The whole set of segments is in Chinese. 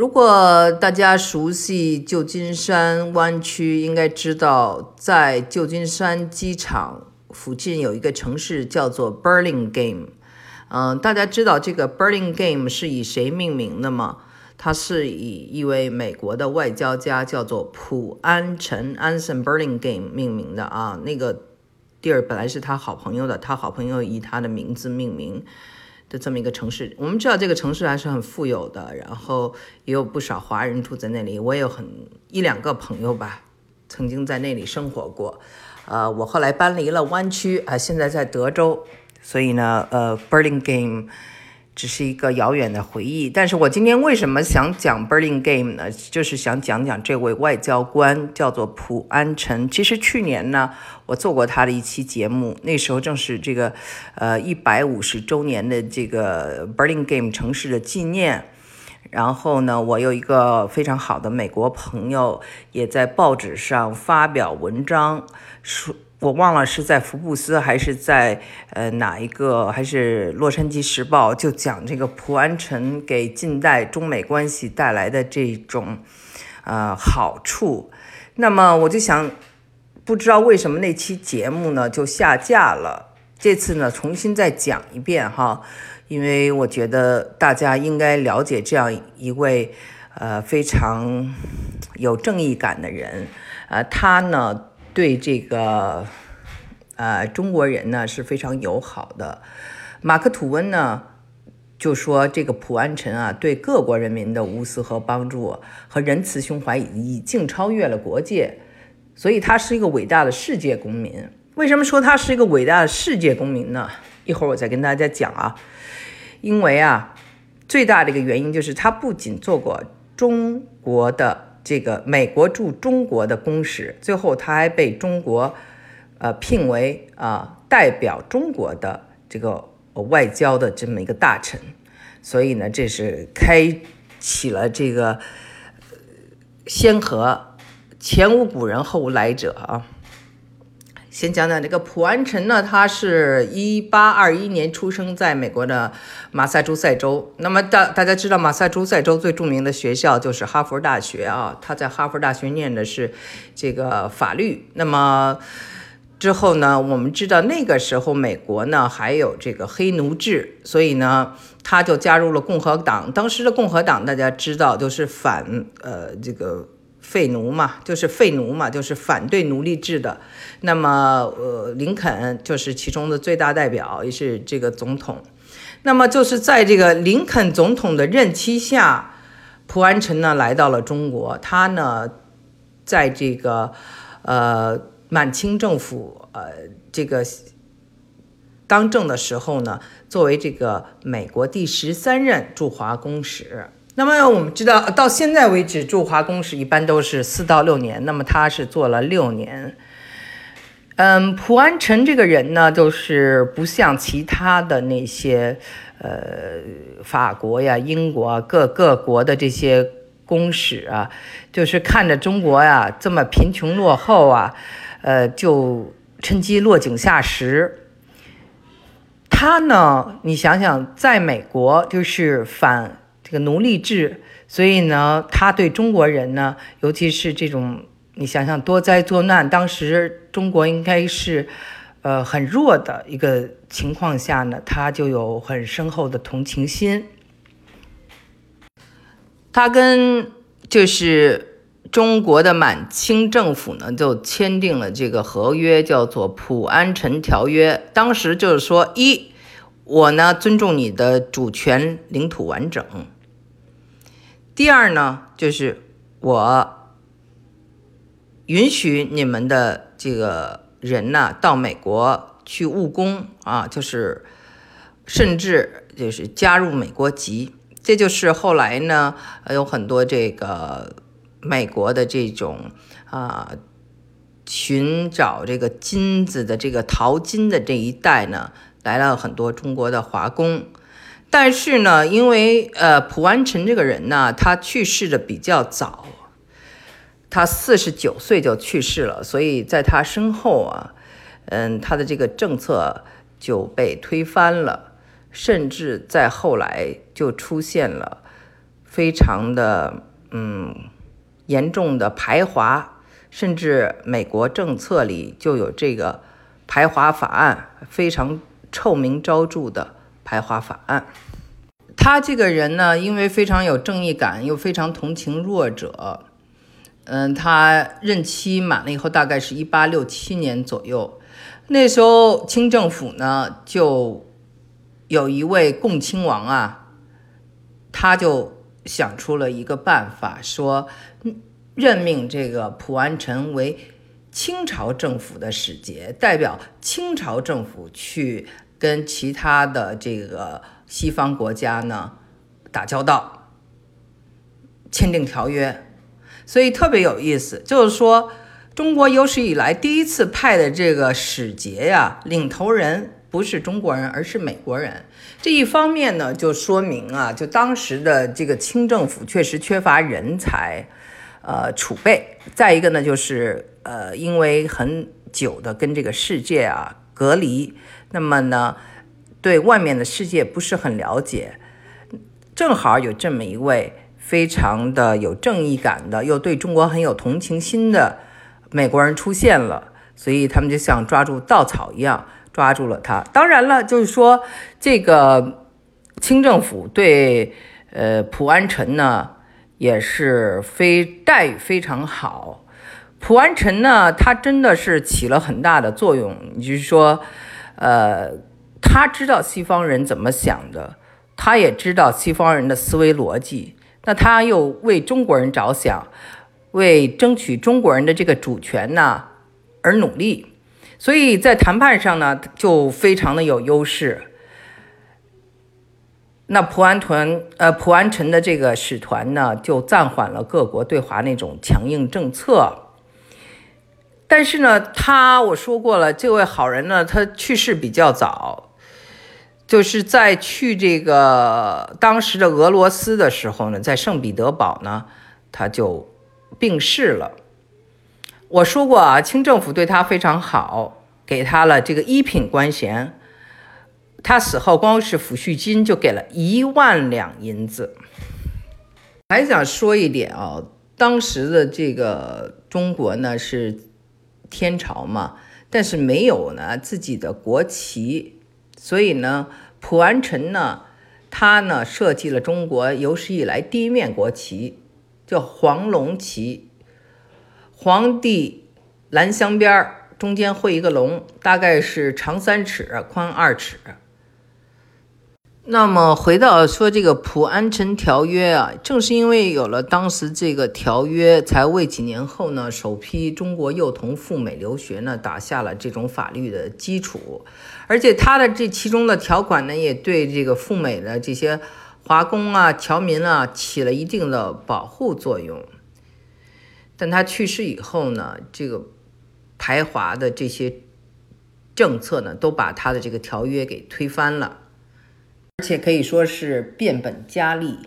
如果大家熟悉旧金山湾区，应该知道在旧金山机场附近有一个城市叫做 Burlingame。嗯，大家知道这个 Burlingame 是以谁命名的吗？它是以一位美国的外交家叫做普安臣 （Anson Burlingame） 命名的啊。那个地儿本来是他好朋友的，他好朋友以他的名字命名。的这么一个城市，我们知道这个城市还是很富有的，然后也有不少华人住在那里。我有很一两个朋友吧，曾经在那里生活过。呃，我后来搬离了湾区，啊，现在在德州，所以呢，呃，Burlingame。只是一个遥远的回忆，但是我今天为什么想讲 Burlingame 呢？就是想讲讲这位外交官，叫做普安臣。其实去年呢，我做过他的一期节目，那时候正是这个，呃，一百五十周年的这个 Burlingame 城市的纪念。然后呢，我有一个非常好的美国朋友，也在报纸上发表文章说。我忘了是在福布斯还是在呃哪一个，还是洛杉矶时报，就讲这个普安臣给近代中美关系带来的这种呃好处。那么我就想，不知道为什么那期节目呢就下架了。这次呢重新再讲一遍哈，因为我觉得大家应该了解这样一位呃非常有正义感的人，呃他呢。对这个，呃，中国人呢是非常友好的。马克吐温呢就说，这个普安臣啊，对各国人民的无私和帮助和仁慈胸怀已经超越了国界，所以他是一个伟大的世界公民。为什么说他是一个伟大的世界公民呢？一会儿我再跟大家讲啊。因为啊，最大的一个原因就是他不仅做过中国的。这个美国驻中国的公使，最后他还被中国，呃，聘为啊代表中国的这个外交的这么一个大臣，所以呢，这是开启了这个先河，前无古人后无来者啊。先讲讲这个普安臣呢，他是一八二一年出生在美国的马萨诸塞州。那么大大家知道，马萨诸塞州最著名的学校就是哈佛大学啊。他在哈佛大学念的是这个法律。那么之后呢，我们知道那个时候美国呢还有这个黑奴制，所以呢他就加入了共和党。当时的共和党大家知道就是反呃这个。废奴嘛，就是废奴嘛，就是反对奴隶制的。那么，呃，林肯就是其中的最大代表，也是这个总统。那么，就是在这个林肯总统的任期下，普安臣呢来到了中国。他呢，在这个呃满清政府呃这个当政的时候呢，作为这个美国第十三任驻华公使。那么我们知道，到现在为止，驻华公使一般都是四到六年。那么他是做了六年。嗯，普安臣这个人呢，就是不像其他的那些，呃，法国呀、英国各各国的这些公使啊，就是看着中国呀这么贫穷落后啊，呃，就趁机落井下石。他呢，你想想，在美国就是反。这个奴隶制，所以呢，他对中国人呢，尤其是这种，你想想多灾多难，当时中国应该是，呃，很弱的一个情况下呢，他就有很深厚的同情心。他跟就是中国的满清政府呢，就签订了这个合约，叫做《普安臣条约》。当时就是说，一，我呢尊重你的主权、领土完整。第二呢，就是我允许你们的这个人呢到美国去务工啊，就是甚至就是加入美国籍。这就是后来呢，有很多这个美国的这种啊寻找这个金子的这个淘金的这一代呢，来了很多中国的华工。但是呢，因为呃，普安臣这个人呢，他去世的比较早，他四十九岁就去世了，所以在他身后啊，嗯，他的这个政策就被推翻了，甚至在后来就出现了非常的嗯严重的排华，甚至美国政策里就有这个排华法案，非常臭名昭著的排华法案。他这个人呢，因为非常有正义感，又非常同情弱者。嗯，他任期满了以后，大概是一八六七年左右。那时候清政府呢，就有一位共亲王啊，他就。想出了一个办法，说任命这个蒲安臣为清朝政府的使节，代表清朝政府去跟其他的这个西方国家呢打交道，签订条约。所以特别有意思，就是说中国有史以来第一次派的这个使节呀，领头人。不是中国人，而是美国人。这一方面呢，就说明啊，就当时的这个清政府确实缺乏人才，呃，储备。再一个呢，就是呃，因为很久的跟这个世界啊隔离，那么呢，对外面的世界不是很了解。正好有这么一位非常的有正义感的，又对中国很有同情心的美国人出现了，所以他们就像抓住稻草一样。抓住了他。当然了，就是说，这个清政府对呃蒲安臣呢也是非待遇非常好。蒲安臣呢，他真的是起了很大的作用。就是说，呃，他知道西方人怎么想的，他也知道西方人的思维逻辑。那他又为中国人着想，为争取中国人的这个主权呢而努力。所以在谈判上呢，就非常的有优势。那蒲安屯呃蒲安臣的这个使团呢，就暂缓了各国对华那种强硬政策。但是呢，他我说过了，这位好人呢，他去世比较早，就是在去这个当时的俄罗斯的时候呢，在圣彼得堡呢，他就病逝了。我说过啊，清政府对他非常好，给他了这个一品官衔。他死后，光是抚恤金就给了一万两银子。还想说一点啊，当时的这个中国呢是天朝嘛，但是没有呢自己的国旗，所以呢，蒲安臣呢，他呢设计了中国有史以来第一面国旗，叫黄龙旗。皇帝蓝镶边儿，中间绘一个龙，大概是长三尺，宽二尺。那么回到说这个普安臣条约啊，正是因为有了当时这个条约，才为几年后呢首批中国幼童赴美留学呢打下了这种法律的基础。而且它的这其中的条款呢，也对这个赴美的这些华工啊、侨民啊起了一定的保护作用。但他去世以后呢，这个排华的这些政策呢，都把他的这个条约给推翻了，而且可以说是变本加厉。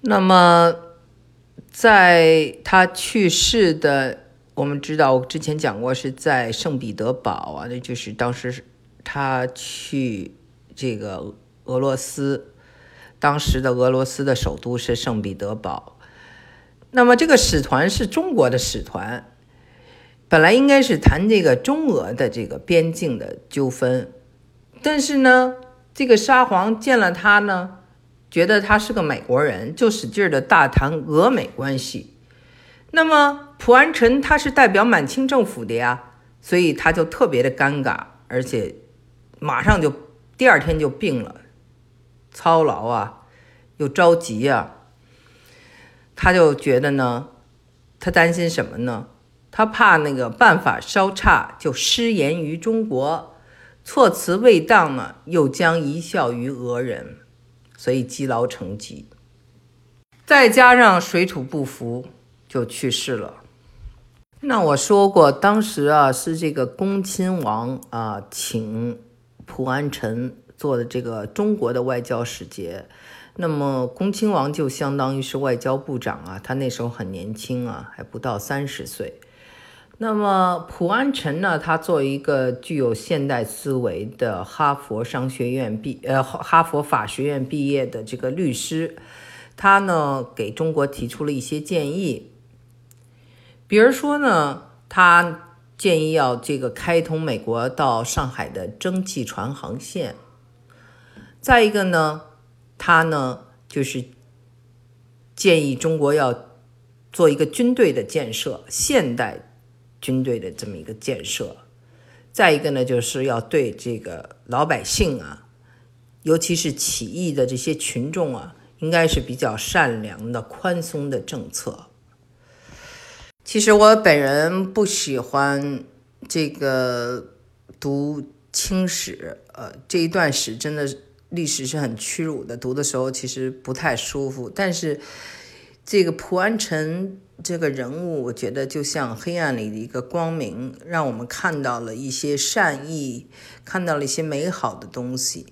那么，在他去世的，我们知道，我之前讲过是在圣彼得堡啊，那就是当时他去这个俄罗斯，当时的俄罗斯的首都是圣彼得堡。那么这个使团是中国的使团，本来应该是谈这个中俄的这个边境的纠纷，但是呢，这个沙皇见了他呢，觉得他是个美国人，就使劲儿的大谈俄美关系。那么蒲安臣他是代表满清政府的呀，所以他就特别的尴尬，而且马上就第二天就病了，操劳啊，又着急啊。他就觉得呢，他担心什么呢？他怕那个办法稍差就失言于中国，措辞未当呢，又将贻笑于俄人，所以积劳成疾。再加上水土不服，就去世了。那我说过，当时啊是这个恭亲王啊请蒲安臣做的这个中国的外交使节。那么，恭亲王就相当于是外交部长啊，他那时候很年轻啊，还不到三十岁。那么普安臣呢，他作为一个具有现代思维的哈佛商学院毕呃哈佛法学院毕业的这个律师，他呢给中国提出了一些建议，比如说呢，他建议要这个开通美国到上海的蒸汽船航线，再一个呢，他呢就是建议中国要做一个军队的建设，现代。军队的这么一个建设，再一个呢，就是要对这个老百姓啊，尤其是起义的这些群众啊，应该是比较善良的、宽松的政策。其实我本人不喜欢这个读清史，呃，这一段史真的历史是很屈辱的，读的时候其实不太舒服。但是这个蒲安臣。这个人物，我觉得就像黑暗里的一个光明，让我们看到了一些善意，看到了一些美好的东西。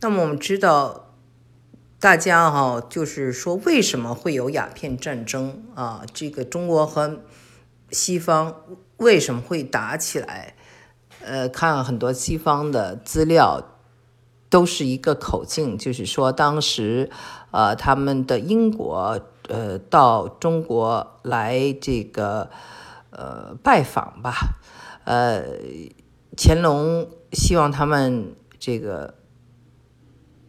那么我们知道，大家哈，就是说为什么会有鸦片战争啊？这个中国和西方为什么会打起来？呃，看很多西方的资料，都是一个口径，就是说当时，呃，他们的英国。呃，到中国来这个呃拜访吧，呃，乾隆希望他们这个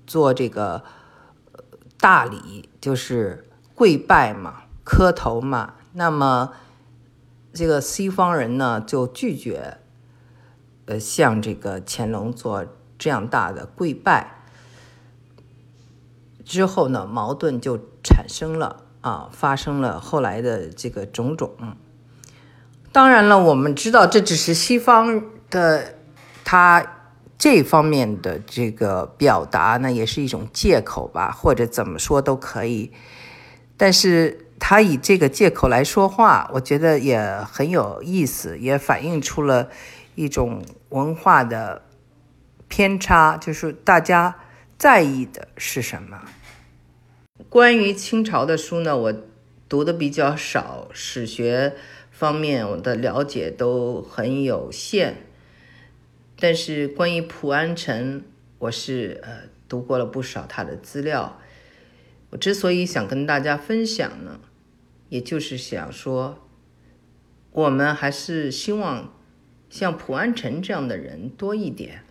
做这个大礼，就是跪拜嘛，磕头嘛。那么这个西方人呢，就拒绝呃向这个乾隆做这样大的跪拜。之后呢，矛盾就产生了。啊，发生了后来的这个种种。当然了，我们知道这只是西方的他这方面的这个表达呢，也是一种借口吧，或者怎么说都可以。但是他以这个借口来说话，我觉得也很有意思，也反映出了一种文化的偏差，就是大家在意的是什么。关于清朝的书呢，我读的比较少，史学方面我的了解都很有限。但是关于蒲安臣，我是呃读过了不少他的资料。我之所以想跟大家分享呢，也就是想说，我们还是希望像蒲安臣这样的人多一点。